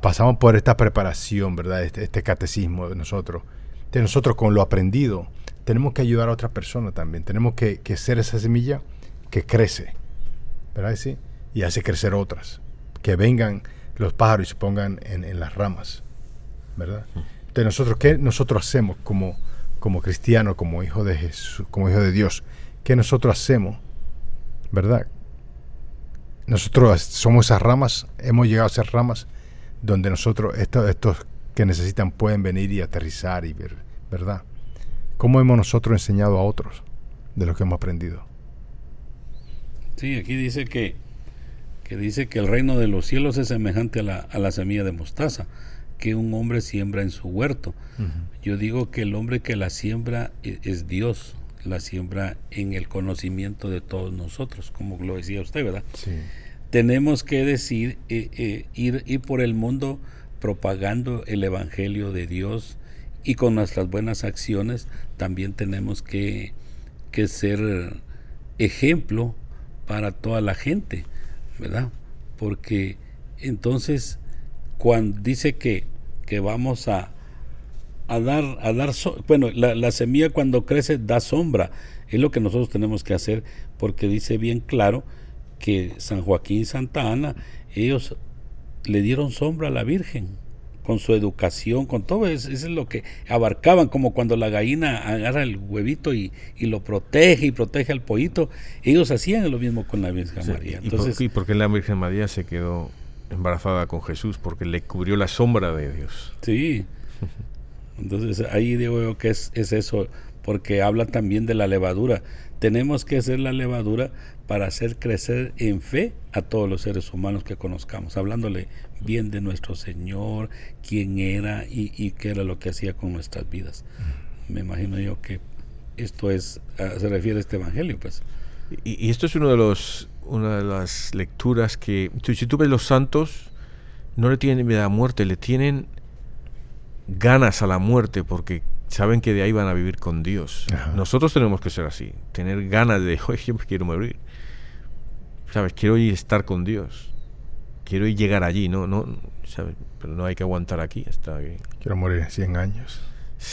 pasamos por esta preparación, ¿verdad? Este, este, catecismo de nosotros. De nosotros con lo aprendido, tenemos que ayudar a otra persona también. Tenemos que, que ser esa semilla que crece, ¿verdad? ¿Sí? Y hace crecer otras. Que vengan los pájaros y se pongan en, las ramas, ¿verdad? De nosotros, ¿qué nosotros hacemos como, como cristianos, como hijos de Jesús, como hijos de Dios? ¿Qué nosotros hacemos, verdad? Nosotros somos esas ramas, hemos llegado a ser ramas donde nosotros, estos, estos que necesitan, pueden venir y aterrizar y ver, ¿verdad? ¿Cómo hemos nosotros enseñado a otros de lo que hemos aprendido? Sí, aquí dice que, que dice que el reino de los cielos es semejante a la, a la semilla de mostaza que un hombre siembra en su huerto. Yo digo que el hombre que la siembra e, es, Dios, la siembra en el conocimiento de todos nosotros, como lo decía usted, ¿verdad? Sí. Tenemos que decir, eh, eh, ir, ir por el mundo propagando el Evangelio de Dios y con nuestras buenas acciones también tenemos que, que ser ejemplo para toda la gente, ¿verdad? Porque entonces cuando dice que, que vamos a, a dar, a dar bueno, la, la, semilla cuando crece da sombra, es lo que nosotros tenemos que hacer, porque dice bien claro que San Joaquín y Santa Ana, ellos le dieron sombra a la Virgen, con su educación, con todo eso, es lo que abarcaban, como cuando la gallina agarra el huevito y, y, lo protege y protege al pollito, ellos hacían lo mismo con la Virgen María. Entonces, ¿Y por qué la Virgen María se quedó embarazada con Jesús porque le cubrió la sombra de Dios. Sí. Entonces ahí digo yo que es, es eso, porque habla también de la levadura. Tenemos que ser la levadura para hacer crecer en fe a todos los seres humanos que conozcamos, hablándole bien de nuestro Señor, quién era y, y qué era lo que hacía con nuestras vidas. Me imagino yo que esto es, se refiere a este evangelio, pues. Y, y esto es uno de los una de las lecturas que, si tú ves los santos, no le tienen miedo a la muerte, le tienen ganas a la muerte porque saben que de ahí van a vivir con Dios. Nosotros tenemos que ser así, tener ganas de, oye, yo quiero morir. ¿Sabes? Quiero ir a estar con Dios. Quiero ir llegar allí, ¿no? no ¿sabes? Pero no hay que aguantar aquí. Hasta Quiero morir en 100 años.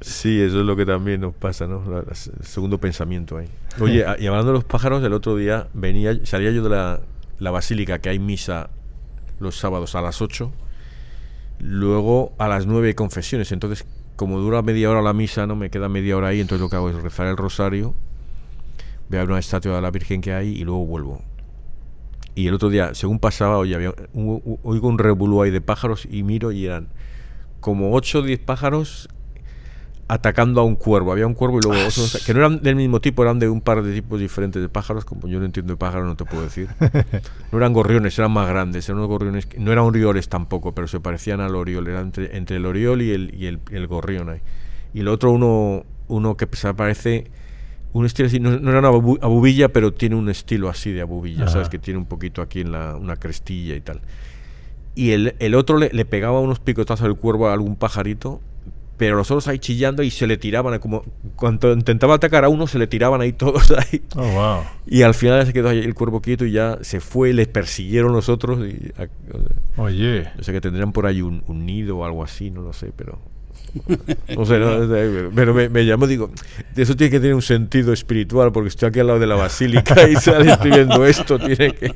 Sí, eso es lo que también nos pasa, ¿no? el segundo pensamiento ahí. Oye, y hablando de los pájaros, el otro día venía, salía yo de la, la basílica, que hay misa los sábados a las 8, luego a las 9 hay confesiones, entonces como dura media hora la misa, no me queda media hora ahí, entonces lo que hago es rezar el rosario, veo una estatua de la Virgen que hay y luego vuelvo. Y el otro día, según pasaba, oye, había oigo un revolú ahí de pájaros y miro y eran como 8 o 10 pájaros atacando a un cuervo. Había un cuervo y luego otros, que no eran del mismo tipo, eran de un par de tipos diferentes de pájaros. Como yo no entiendo de pájaros, no te puedo decir. No eran gorriones, eran más grandes. Eran unos gorriones, no eran orioles tampoco, pero se parecían al oriol. Eran entre, entre el oriol y el, y el, el gorrión ahí. Y el otro, uno, uno que se parece un estilo así, no, era una abubilla, pero tiene un estilo así de abubilla, ¿sabes? Que tiene un poquito aquí en la, una crestilla y tal. Y el, el otro le, le, pegaba unos picotazos al cuervo a algún pajarito, pero los otros ahí chillando y se le tiraban, como cuando intentaba atacar a uno, se le tiraban ahí todos ahí. Oh, wow. Y al final se quedó ahí el cuervo quieto y ya se fue, les persiguieron los otros. Y, Oye. Yo sé que tendrían por ahí un, un nido o algo así, no lo sé, pero no pero me, me, llamo, digo, eso tiene que tener un sentido espiritual, porque estoy aquí al lado de la basílica y sale viendo esto, tiene que...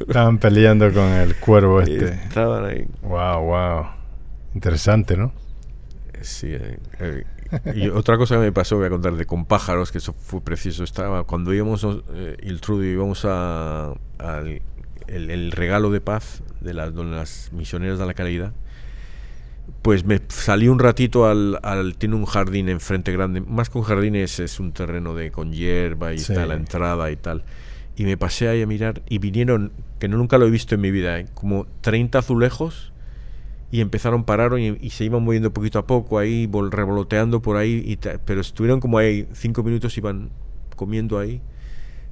Estaban peleando con el cuervo este. Estaban ahí. Wow, wow. Interesante, ¿no? Sí. Eh, eh, y otra cosa que me pasó, voy a contar de con pájaros, que eso fue precioso. Estaba cuando íbamos, eh, el Trudy, íbamos a, al el, regalo de paz de las, de las misioneras de la caridad pues me salí un ratito al, al, tiene un jardín enfrente grande más que un jardín es, es un terreno de con hierba y está la entrada y tal. Y me pasé ahí a mirar y vinieron que no nunca lo he visto en mi vida ¿eh? como 30 azulejos y empezaron pararon y, se iban moviendo poquito a poco ahí revoloteando por ahí y pero estuvieron como ahí cinco minutos iban comiendo ahí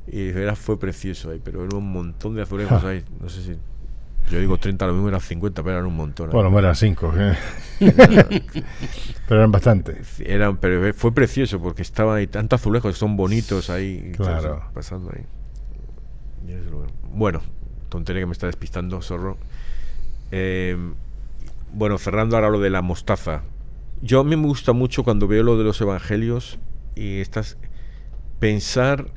y era, fue precioso ahí pero era un montón de azulejos ahí no sé si yo digo 30, lo mismo eran 50, pero eran un montón. Bueno, no eran 5. ¿eh? pero eran bastante. Eran, pero fue precioso porque estaban ahí tantos azulejos, son bonitos ahí. Claro. Pasando ahí. Bueno, tontería que me está despistando, zorro. Eh, bueno, cerrando ahora lo de la mostaza. Yo a mí me gusta mucho cuando veo lo de los evangelios y estás pensar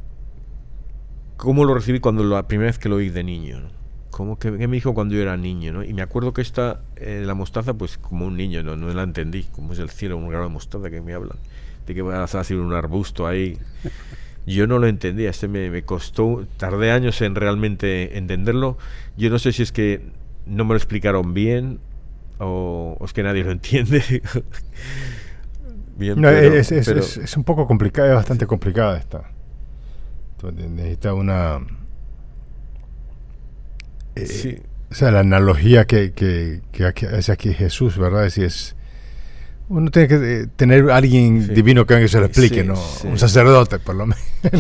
cómo lo recibí cuando la primera vez que lo oí de niño. ¿no? Como que, me dijo cuando yo era niño, ¿no? Y me acuerdo que esta, eh, la mostaza, pues como un niño, no, no la entendí, como es el cielo, un grano de mostaza que me hablan, de que va a salir un arbusto ahí. Yo no lo entendía, este me, me costó, tardé años en realmente entenderlo. Yo no sé si es que no me lo explicaron bien o, es que nadie lo entiende. bien, es, es, un poco complicada, es bastante complicada esta. necesita una... Eh, sí. O sea, la analogía que, que, que hace aquí Jesús, ¿verdad? Es, es uno tiene que eh, tener alguien divino que, se lo explique, ¿no? Un sacerdote, por lo menos.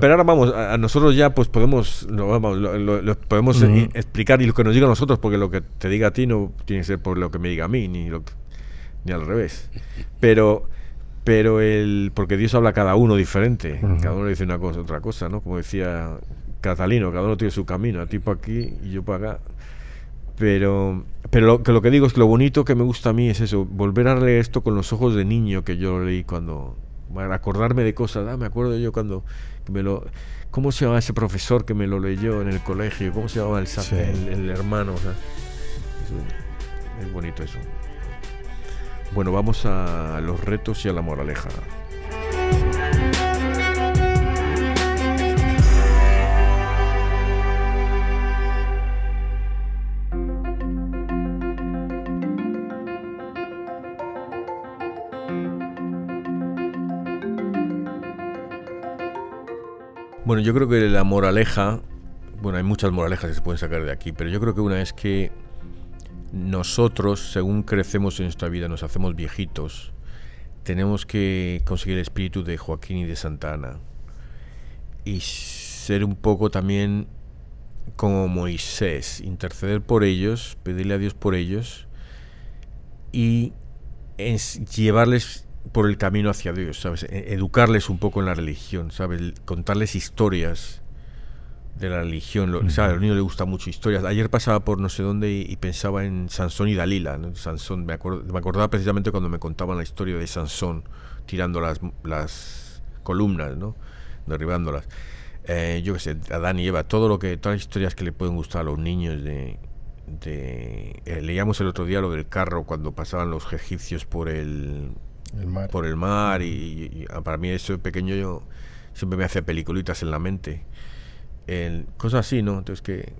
pero ahora vamos, a nosotros ya pues podemos, lo, vamos, lo, podemos eh, explicar y lo que nos diga a nosotros, porque lo que te diga a ti no tiene que ser por lo que me diga a mí, ni, lo ni al revés. Pero, pero el, porque Dios habla a cada uno diferente, cada uno dice una cosa, otra cosa, ¿no? Como decía Catalino, cada uno tiene su camino, a tipo aquí y yo para acá. Pero, pero lo, que lo que digo es que lo bonito que me gusta a mí es eso, volver a leer esto con los ojos de niño que yo lo leí cuando, para acordarme de cosas, ah, me acuerdo yo cuando me lo... ¿Cómo se llama ese profesor que me lo leyó en el colegio? ¿Cómo se llama el, el, hermano? es bonito eso. Bueno, vamos a los retos y a la moraleja. Bueno, yo creo que la moraleja, bueno, hay muchas moralejas que se pueden sacar de aquí, pero yo creo que una es que nosotros, según crecemos en nuestra vida, nos hacemos viejitos, tenemos que conseguir el espíritu de Joaquín y de Santa Ana. Y ser un poco también como Moisés, interceder por ellos, pedirle a Dios por ellos y llevarles por el camino hacia Dios, ¿sabes? E-, educarles un poco en la religión, ¿sabes? Contarles historias de la religión. Lo, A los niños les gusta mucho historias. Ayer pasaba por no sé dónde y, pensaba en Sansón y Dalila. Sansón, me, me, acordaba precisamente cuando me contaban la historia de Sansón tirando las, las columnas, ¿no? Derribándolas. Eh, yo qué sé, Adán y Eva, todo lo que, todas las historias que le pueden gustar a los niños de, de eh, leíamos el otro día lo del carro cuando pasaban los egipcios por el por el mar y, ah, para mí eso pequeño yo siempre me hace peliculitas en la mente. cosas así, ¿no? Entonces que,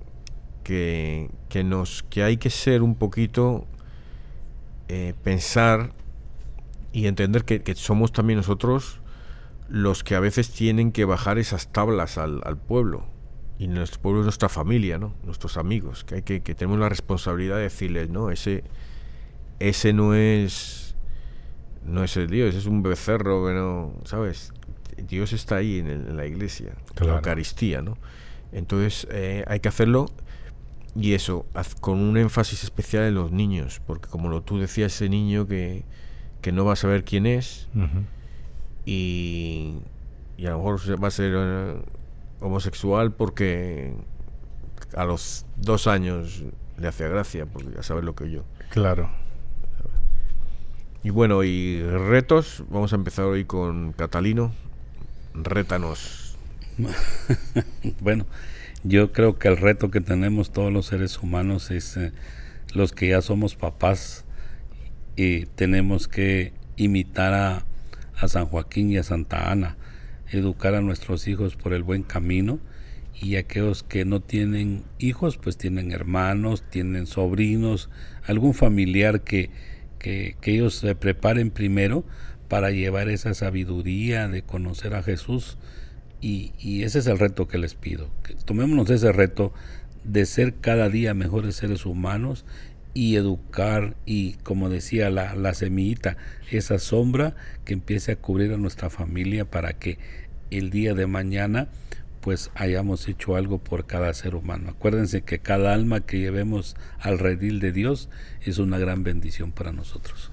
que, que, nos, que hay que ser un poquito, eh, pensar y entender que, somos también nosotros los que a veces tienen que bajar esas tablas al, al pueblo. Y nuestro pueblo es nuestra familia, ¿no? Nuestros amigos, que hay que, que tenemos la responsabilidad de decirles, no, ese, ese no es no es el Dios, es un becerro que no, ¿sabes? Dios está ahí en, la iglesia, la Eucaristía, ¿no? Entonces eh, hay que hacerlo y eso, con un énfasis especial en los niños, porque como lo, tú decías, ese niño que, que no va a saber quién es y, y, a lo mejor va a ser eh, homosexual porque a los dos años le hace gracia, porque ya sabes lo que yo. Claro. Y bueno, y retos, vamos a empezar hoy con Catalino. Rétanos. bueno, yo creo que el reto que tenemos todos los seres humanos es eh, los que ya somos papás y tenemos que imitar a, a San Joaquín y a Santa Ana, educar a nuestros hijos por el buen camino y aquellos que no tienen hijos, pues tienen hermanos, tienen sobrinos, algún familiar que que, ellos se preparen primero para llevar esa sabiduría de conocer a Jesús. Y, ese es el reto que les pido. Que tomémonos ese reto de ser cada día mejores seres humanos y educar y como decía la, la semillita, esa sombra que empiece a cubrir a nuestra familia para que el día de mañana pues hayamos hecho algo por cada ser humano. Acuérdense que cada alma que llevemos al redil de Dios es una gran bendición para nosotros.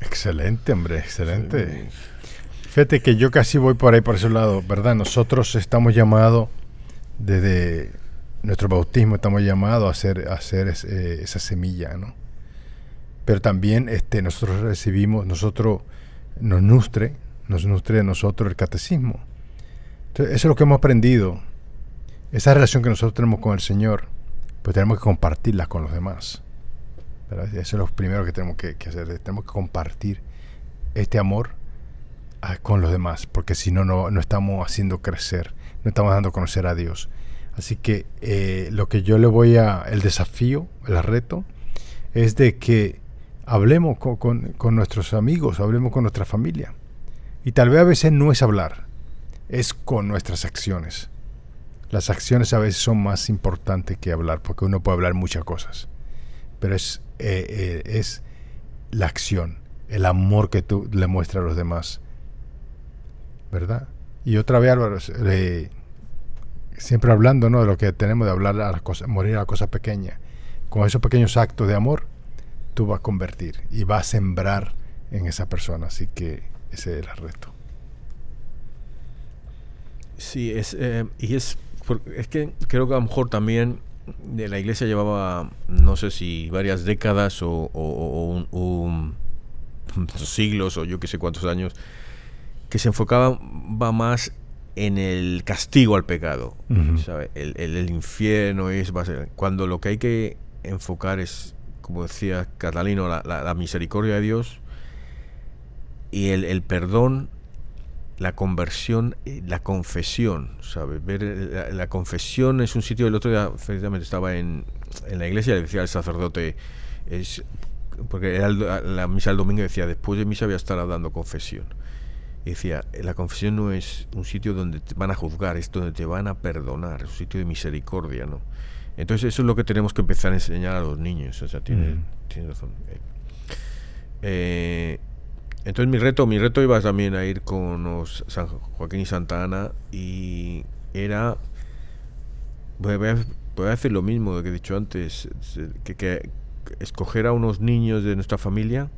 Excelente, hombre, excelente. Fíjate que yo casi voy por ahí, por ese lado, ¿verdad? Nosotros estamos llamados desde nuestro bautismo estamos llamados a hacer, a hacer eh, esa semilla, ¿no? Pero también este, nosotros recibimos, nosotros nos nutre, nos nutre de nosotros el catecismo. Eso es lo que hemos aprendido. Esa relación que nosotros tenemos con el Señor, pues tenemos que compartirla con los demás. Eso es lo primero que tenemos que, hacer. Tenemos que compartir este amor ah, con los demás, porque si no, no estamos haciendo crecer, no estamos dando a conocer a Dios. Así que eh, lo que yo le voy a, el desafío, el reto, es de que hablemos con, nuestros amigos, hablemos con nuestra familia. Y tal vez a veces no es hablar, es con nuestras acciones. Las acciones a veces son más importantes que hablar, porque uno puede hablar muchas cosas. Pero es, eh, eh, es la acción, el amor que tú le muestras a los demás. ¿Verdad? Y otra vez, Álvaro, siempre hablando ¿no? de lo que tenemos de hablar a las cosas, morir a las cosas pequeñas. Con esos pequeños actos de amor, tú vas a convertir y vas a sembrar en esa persona. Así que ese es el reto. Sí, es, eh, y es, es que creo que a lo mejor también de la iglesia llevaba, no sé si varias décadas o, un, siglos o yo qué sé cuántos años, que se enfocaba va más en el castigo al pecado. El, infierno es cuando lo que hay que enfocar es, como decía Catalino, la, misericordia de Dios y el, perdón, la conversión, la confesión. ¿sabe? Ver, la, confesión es un sitio, el otro día estaba en, en la iglesia y le decía al sacerdote, es, porque era la misa del domingo decía, después de misa voy a estar dando confesión decía, la confesión no es un sitio donde te van a juzgar, es donde te van a perdonar, es un sitio de misericordia, ¿no? Entonces eso es lo que tenemos que empezar a enseñar a los niños, o sea, tiene, mm. razón. Eh, eh, entonces mi reto, mi reto iba también a ir con los San Joaquín y Santa Ana y era, voy a, voy a hacer lo mismo que he dicho antes, que, que escoger a unos niños de nuestra familia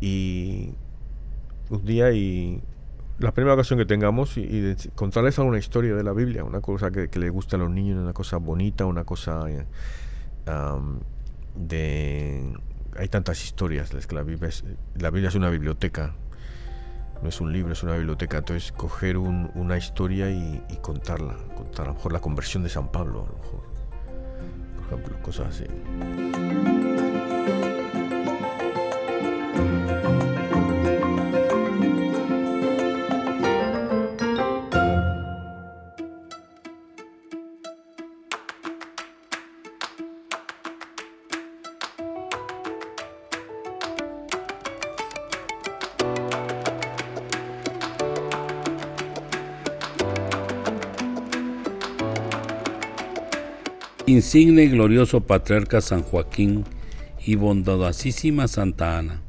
y un día y la primera ocasión que tengamos y, contarles alguna historia de la Biblia, una cosa que, le gusta a los niños, una cosa bonita, una cosa eh, de... Hay tantas historias, la Biblia, es, la Biblia es una biblioteca, no es un libro, es una biblioteca, entonces coger una historia y, y, contarla, contar a lo mejor la conversión de San Pablo, a lo mejor, por ejemplo, cosas así. Insigne y glorioso patriarca San Joaquín y bondadosísima Santa Ana,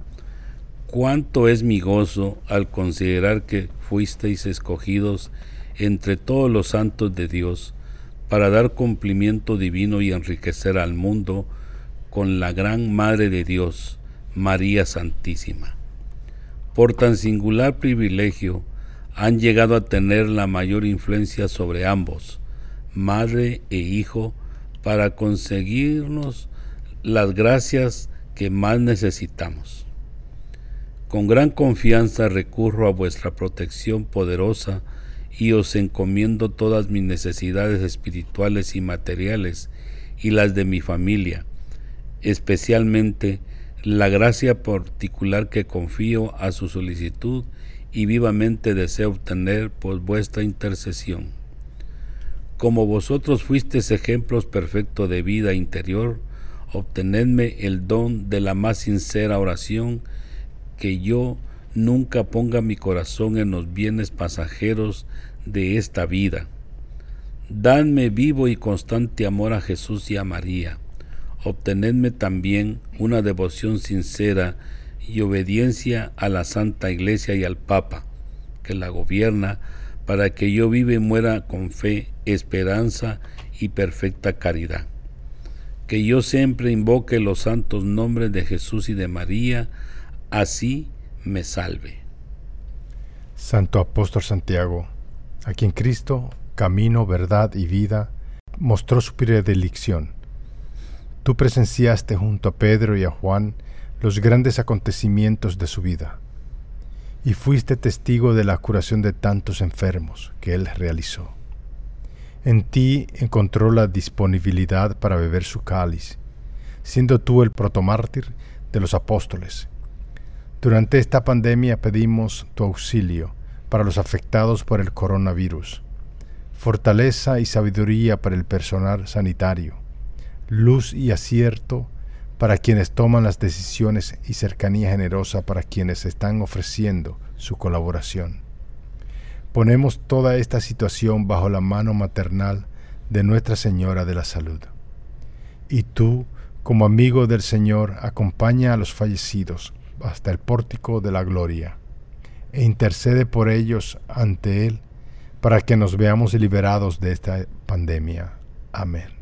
cuánto es mi gozo al considerar que fuisteis escogidos entre todos los santos de Dios para dar cumplimiento divino y enriquecer al mundo con la gran Madre de Dios, María Santísima. Por tan singular privilegio han llegado a tener la mayor influencia sobre ambos, madre e hijo, para conseguirnos las gracias que más necesitamos. Con gran confianza recurro a vuestra protección poderosa y os encomiendo todas mis necesidades espirituales y materiales y las de mi familia, especialmente la gracia particular que confío a su solicitud y vivamente deseo obtener por vuestra intercesión. Como vosotros fuisteis ejemplos perfectos de vida interior, obtenedme el don de la más sincera oración, que yo nunca ponga mi corazón en los bienes pasajeros de esta vida. Dadme vivo y constante amor a Jesús y a María. Obtenedme también una devoción sincera y obediencia a la Santa Iglesia y al Papa, que la gobierna, para que yo vive y muera con fe, esperanza y perfecta caridad. Que yo siempre invoque los santos nombres de Jesús y de María, así me salve. Santo Apóstol Santiago, a quien Cristo, camino, verdad y vida, mostró su predilección. Tú presenciaste junto a Pedro y a Juan los grandes acontecimientos de su vida y fuiste testigo de la curación de tantos enfermos que él realizó. En ti encontró la disponibilidad para beber su cáliz, siendo tú el protomártir de los apóstoles. Durante esta pandemia pedimos tu auxilio para los afectados por el coronavirus, fortaleza y sabiduría para el personal sanitario, luz y acierto para quienes toman las decisiones y cercanía generosa para quienes están ofreciendo su colaboración. Ponemos toda esta situación bajo la mano maternal de Nuestra Señora de la Salud. Y tú, como amigo del Señor, acompaña a los fallecidos hasta el pórtico de la gloria e intercede por ellos ante Él para que nos veamos liberados de esta pandemia. Amén.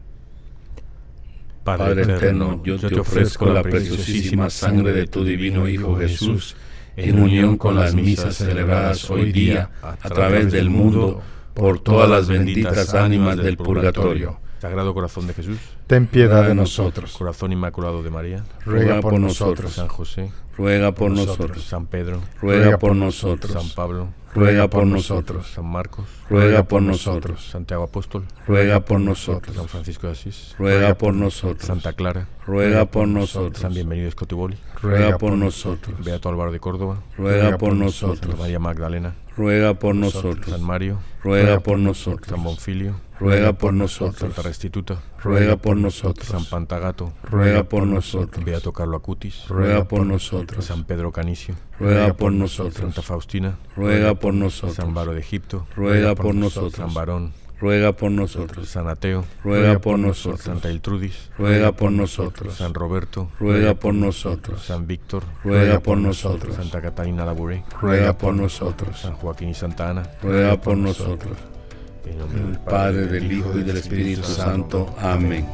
Padre eterno, yo te ofrezco la preciosísima sangre de tu divino Hijo Jesús, en unión con las misas celebradas hoy día a través del mundo por todas las benditas ánimas del purgatorio. Sagrado Corazón de Jesús, ten piedad de nosotros. Corazón Inmaculado de María, ruega por nosotros. San José, ruega por nosotros. San Pedro, ruega por nosotros. San Pablo, ruega por nosotros. San Marcos, ruega por nosotros. Santiago Apóstol, ruega por nosotros. San Francisco de Asís, ruega por nosotros. Santa Clara, ruega por nosotros. San Bienvenido Escotiboli, ruega por nosotros. Beato Álvaro de Córdoba, ruega por nosotros. Santa María Magdalena, ruega por nosotros. San Mario, ruega por nosotros. San Bonfilio, ruega por nosotros. Santa Restituta, ruega por nosotros. San Pantagato, ruega por nosotros. Beato Carlo Acutis, ruega por nosotros. San Pedro Canicio, ruega por nosotros. Santa Faustina, ruega por nosotros. San Baro de Egipto, ruega por nosotros. San Barón, ruega por nosotros. San Ateo, ruega por nosotros. Santa Iltrudis, ruega por nosotros. San Roberto, ruega por nosotros. San Víctor, ruega por nosotros. Santa Catalina Labouré, ruega por nosotros. San Joaquín y Santa Ana, ruega por nosotros. En nombre del Padre, del Hijo y del Espíritu Santo. Amén.